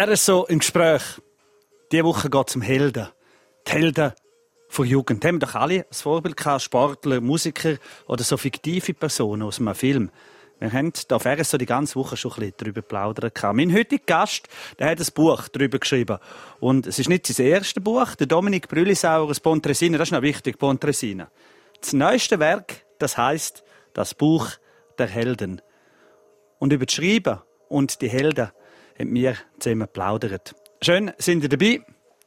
Er ist so im Gespräch. Diese Woche geht es um Helden. Die Helden von Jugend. Haben doch alle als Vorbild gehabt, Sportler, Musiker oder so fiktive Personen aus einem Film. Wir haben da auf RSO die ganze Woche schon ein bisschen darüber plaudern können. Mein heutiger Gast, der hat ein Buch darüber geschrieben. Und es ist nicht sein erstes Buch. Der Dominik Brüllisauer aus Pontresina, das ist noch wichtig, Pontresina. Das neueste Werk, das heißt Das Buch der Helden. Und über das Schreiben und die Helden haben wir zusammen plaudert. Schön, sind ihr dabei?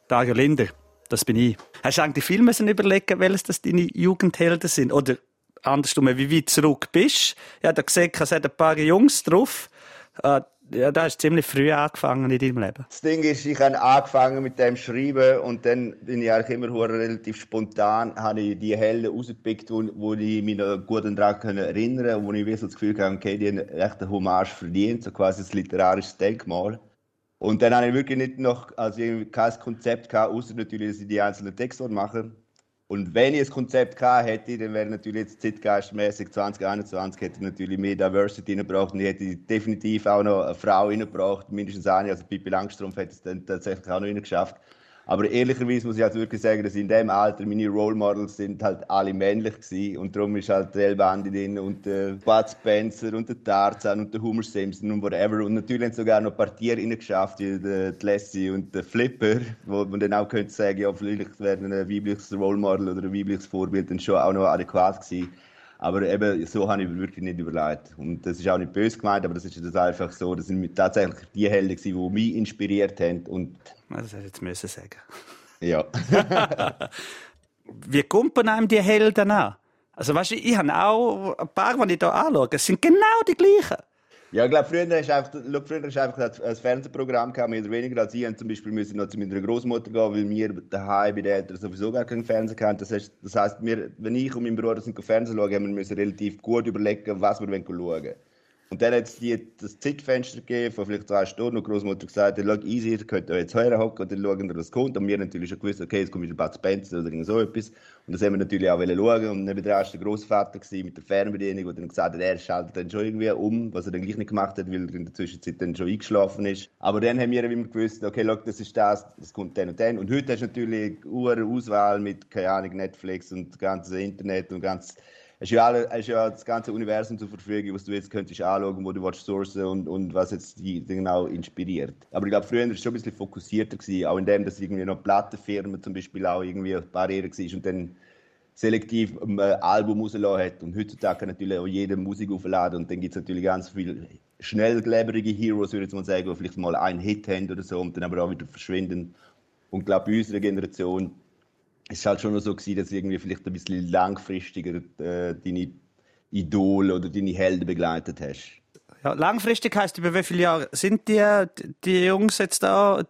Dario Linder, das bin ich. Hast du eigentlich viel müssen überlegen, welches das deine Jugendhelden sind? Oder andersrum, wie weit zurück bist? Ich habe gesehen, es hat ein paar Jungs drauf. Äh, ja, da hast du ziemlich früh angefangen in deinem Leben. Das Ding ist, ich habe angefangen mit dem Schreiben und dann bin ich eigentlich immer relativ spontan, habe ich die Helden rausgepickt, wo, wo ich mich noch gut daran erinnern kann und wo ich so das Gefühl habe, okay, die haben echt eine Hommage verdient, so quasi ein literarisches Denkmal. Und dann habe ich wirklich nicht noch also kein Konzept gehabt, außer natürlich, dass ich die einzelnen Texte mache. Und wenn ich ein Konzept gehabt hätte, dann wäre natürlich jetzt zeitgeistmäßig 2021 hätte ich natürlich mehr Diversity reingebracht und ich hätte definitiv auch noch eine Frau reingebracht, mindestens eine, also Pippi Langstrumpf hätte es dann tatsächlich auch noch geschafft. Aber ehrlicherweise muss ich halt wirklich sagen, dass in dem Alter meine Role Models sind halt alle männlich gewesen. und darum ist halt der Bandi drin und der Bud Spencer und der Tarzan und der Homer Simpson und whatever und natürlich haben sogar noch Partier geschafft, wie der Lassie und der Flipper, wo man dann auch könnte sagen, ja vielleicht wäre ein weibliches Role Model oder ein weibliches Vorbild dann schon auch noch adäquat gewesen. Aber eben, so habe ich wirklich nicht überlegt. Und das ist auch nicht böse gemeint, aber das ist das einfach so. Das sind tatsächlich die Helden, die mich inspiriert haben. Und das hätte ich jetzt müssen sagen. Ja. Wie kommt man einem die Helden an? Also weißt du, ich habe auch ein paar, die ich hier anschaue, es sind genau die gleichen. Ja, ich glaube, früher du einfach, früher hast einfach ein Fernsehprogramm gehabt, mehr oder weniger als ich. Und zum Beispiel müssen noch zu meiner Großmutter gehen, weil wir daheim bei den Eltern sowieso gar keinen Fernseher hatten. Das heißt, das heißt wir, wenn ich und mein Bruder sind Fernsehen schauen, haben wir relativ gut überlegen, was wir schauen wollen. Und dann hat es das Zeitfenster gegeben von vielleicht zwei Stunden und die Großmutter gesagt, schau, easy, ihr könnt euch jetzt hören hocken und dann schauen, was kommt. Und wir natürlich schon gewusst, okay, es kommt wieder Bud Spencer oder irgend so etwas. Und das haben wir natürlich auch schauen. Und dran war der Großvater mit der Fernbedienung, der dann gesagt hat, er schaltet dann schon irgendwie um, was er dann gleich nicht gemacht hat, weil er in der Zwischenzeit dann schon eingeschlafen ist. Aber dann haben wir immer gewusst, okay, schau, das ist das, das kommt dann und dann. Und heute hast du natürlich eine Auswahl mit, keine Ahnung, Netflix und ganzes Internet und ganz hast ja, alle, hast ja das ganze Universum zur Verfügung, was du jetzt könntest anschauen, wo du willst sourcen und, und was jetzt die genau inspiriert. Aber ich glaube, früher war es schon ein bisschen fokussierter, gewesen, auch in dem, dass irgendwie noch Plattenfirmen zum Beispiel auch irgendwie Barriere war und dann selektiv ein Album rausgelassen hat. Und heutzutage natürlich auch jede Musik aufladen und dann gibt es natürlich ganz viele schnellgläberige Heroes, würde ich mal sagen, die vielleicht mal einen Hit haben oder so und dann aber auch wieder verschwinden. Und ich glaube, bei unserer Generation es war halt schon so gewesen, dass irgendwie vielleicht ein bisschen langfristiger äh, deine Idole oder deine Helden begleitet hast. Ja, langfristig heißt über wie viele Jahre sind die, die Jungs jetzt da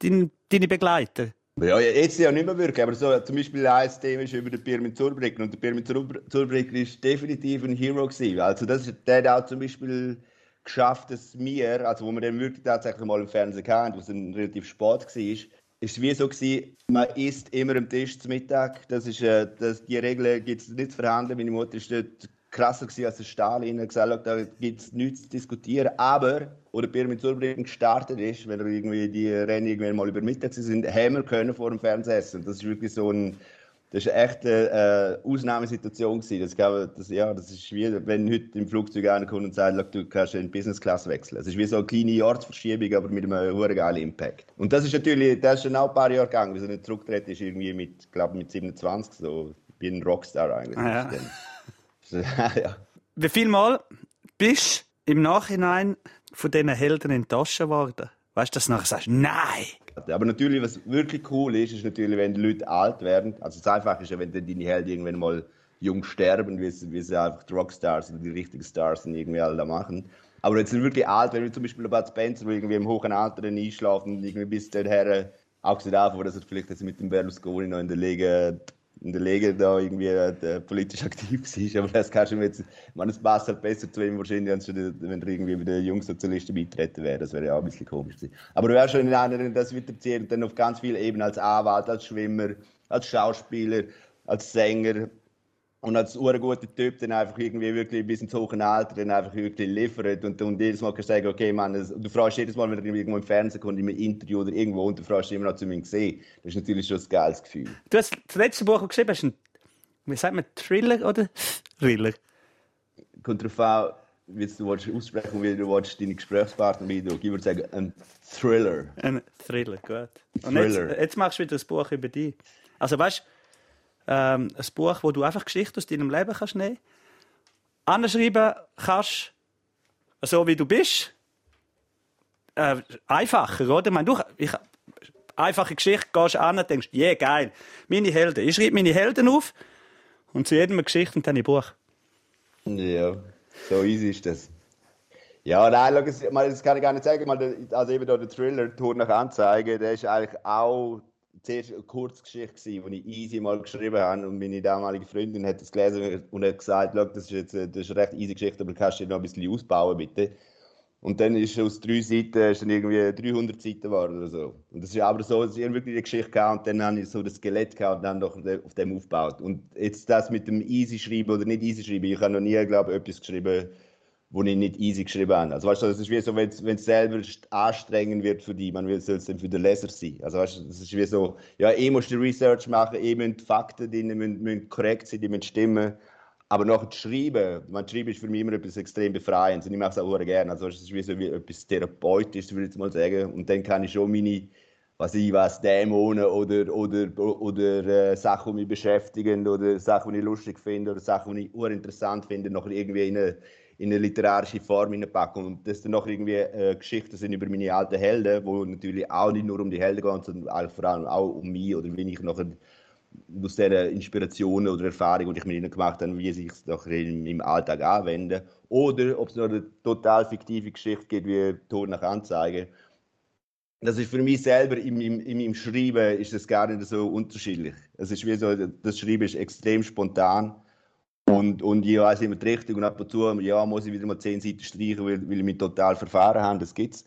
deine, deine Begleiter? Ja, jetzt ja nicht mehr wirklich, aber so, zum Beispiel ein Thema ist über den Birmin Zurbrücken und der Birmin Zurbrücken ist definitiv ein Hero gewesen. Also das, der hat auch zum Beispiel geschafft, dass wir, also wo wir den wirklich tatsächlich mal im Fernsehen hatten, wo es ein relativ spät war, ist wie so gewesen, man isst immer am Tisch zum Mittag. Das ist, äh, das, die Regel gibt es nicht zu verhandeln. Meine Mutter ist dort krasser gewesen als der Stalin. Hat gesagt, da gibt es nichts zu diskutieren. Aber, wo der Pierre mit Zulbricken gestartet ist, wenn er irgendwie die Rennen irgendwann mal über Mittag sind, haben wir können vor dem Fernsehen essen. Das ist wirklich so ein das war echt eine äh, Ausnahmesituation. Gewesen. Das, das, ja, das ist wie, wenn heute im Flugzeug einer kommt und sagt, du kannst in Business Class wechseln. Es ist wie so eine kleine Ortsverschiebung, aber mit einem hohen geilen Impact. Und das ist natürlich, das ist schon auch ein paar Jahre gegangen, wie so nicht zurückgetreten ist, irgendwie mit, glaube mit 27, so, wie ein Rockstar eigentlich. Ah, ja. ja. Wie viel Mal bist du im Nachhinein von diesen Helden enttäuscht worden? Weißt du, dass du nachher sagst, nein! Aber natürlich, was wirklich cool ist, ist natürlich, wenn die Leute alt werden. Also das Einfache ist ja, wenn deine Helden irgendwann mal jung sterben, wie sie, wie sie einfach die Rockstars oder die richtigen Stars irgendwie alle da machen. Aber jetzt sind wirklich alt, wenn wir zum Beispiel Bud Spencer, wo irgendwie im hohen Alter einschlafen, irgendwie bis dahin, auch gesagt davon, dass er vielleicht jetzt mit dem Berlusconi noch in der Liga in der Liga da irgendwie äh, politisch aktiv war. Aber das kannst du mir jetzt, man, es passt halt besser zu ihm wahrscheinlich, als wenn er irgendwie bei den Jungsozialisten beitreten wäre. Das wäre ja auch ein bisschen komisch gewesen. Aber du wärst schon in einer, das wird erzählt, dann auf ganz vielen Ebenen als Anwalt, als Schwimmer, als Schauspieler, als Sänger, und als guter Typ dann einfach irgendwie wirklich bis ins hohe Alter dann einfach wirklich liefert und, und jedes Mal kannst du sagen, okay, Mann, das, du fragst jedes Mal, wenn er irgendwo im Fernsehen kommt, in einem Interview oder irgendwo und du fragst immer noch zu mir gesehen. Das ist natürlich schon ein geiles Gefühl. Du hast das letzte Buch geschrieben, hast ein, wie sagt man, Thriller oder Thriller? Kommt darauf an, wie du aussprechen und wie du willst, deine Gesprächspartner wieder. Ich würde sagen, ein Thriller. Ein Thriller, gut. Und Thriller. Jetzt, jetzt machst du wieder ein Buch über dich. Also weißt du, ähm, ein Buch, wo du einfach Geschichten aus deinem Leben kannst nehmen, anschreiben kannst, so wie du bist. Äh, einfacher, oder? Ich meine, du, ich, einfache Geschichte, gehst an und denkst, yeah, geil, meine Helden. Ich schreibe meine Helden auf und zu jedem eine Geschichte und dann ein Buch. Ja, so easy ist das. Ja, nein, schau, das, kann ich gar nicht sagen. Also eben der Thriller «Tour nach Anzeige», der ist eigentlich auch zuerst eine Kurzgeschichte gewesen, die ich easy mal geschrieben habe und meine damalige Freundin hat das gelesen und hat gesagt, das ist jetzt das ist eine recht easy Geschichte, aber kannst du noch ein bisschen ausbauen, bitte. Und dann ist aus drei Seiten ist dann irgendwie 300 Seiten geworden oder so. Und das ist aber so, dass ich wirklich die Geschichte gehabt und dann habe ich so das Skelett gehabt und dann doch auf dem aufgebaut. Und jetzt das mit dem easy schreiben oder nicht easy schreiben, ich habe noch nie, glaube ich, etwas geschrieben, wo ich nicht easy geschrieben habe. Also weißt du, das ist wie so, wenn es selber anstrengend wird für die, man will es dann für den Leser sein. Also weißt du, das ist wie so, ja, eh musst du Research machen, eh müssen die Fakten drin, müssen, müssen korrekt sein, die müssen stimmen. Aber zu schreiben, man schreiben ist für mich immer etwas extrem befreiendes und ich mache es auch gerne. Also weißt du, es ist wie so wie etwas Therapeutisches, würde ich jetzt mal sagen. Und dann kann ich schon meine, was ich was, Dämonen oder, oder, oder äh, Sachen, die mich beschäftigen oder Sachen, die ich lustig finde oder Sachen, die ich urinteressant finde, noch irgendwie in eine, in eine literarische Form hineinpacken. Und das dann noch irgendwie äh, Geschichten sind über meine alten Helden, wo natürlich auch nicht nur um die Helden gehen, sondern vor allem auch um mich oder wie ich nachher aus dieser Inspiration oder Erfahrung, die ich mit ihnen gemacht habe, wie sich es doch in meinem Alltag anwenden. Oder ob es noch eine total fiktive Geschichte gibt, wie Tod nach Anzeige. Das ist für mich selber in meinem, in meinem Schreiben ist das gar nicht so unterschiedlich. Es ist wie so, das Schreiben ist extrem spontan und, und ich weiß immer die Richtung und ab und zu ja, muss ich wieder mal zehn Seiten streichen, weil, weil ich mich total verfahren habe, das gibt's.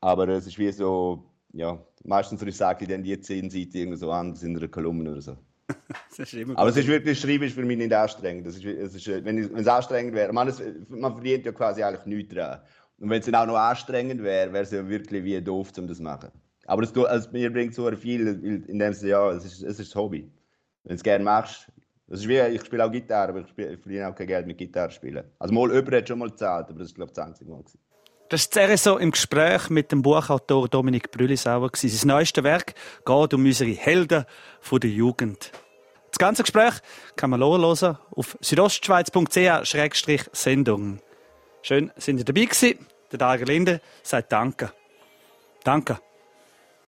Aber es ist wie so, ja, meistens würde ich dann die zehn Seiten irgendwie so anders in einer Kolumne oder so. Das Aber es ist wirklich, Schreiben ist für mich nicht anstrengend. Das ist, es ist, äh, wenn, es- wenn es anstrengend wäre, man, es, man verdient ja quasi eigentlich nichts dran. Und wenn es dann auch noch anstrengend wäre, wäre es ja wirklich wie doof, um das zu machen. Aber es, also, mir bringt so viel, weil- in dem Sinne, ja, es ist, es ist das Hobby. Wenn du es gerne machst, das ist wie, ich spiele auch Gitarre, aber ich, spiele, verdiene auch kein Geld mit Gitarre spielen. Also mal, jemand hat schon mal gezahlt, aber das ist, glaube ich, das einzige Mal. Gewesen. Das ist das RSO im Gespräch mit dem Buchautor Dominik Brüllisauer. Sein neuestes Werk geht um unsere Helden von der Jugend. Das ganze Gespräch kann man hören auf südostschweiz.ch-sendung. Schön, sind ihr dabei gewesen. Der Dager Linder sagt Danke. Danke.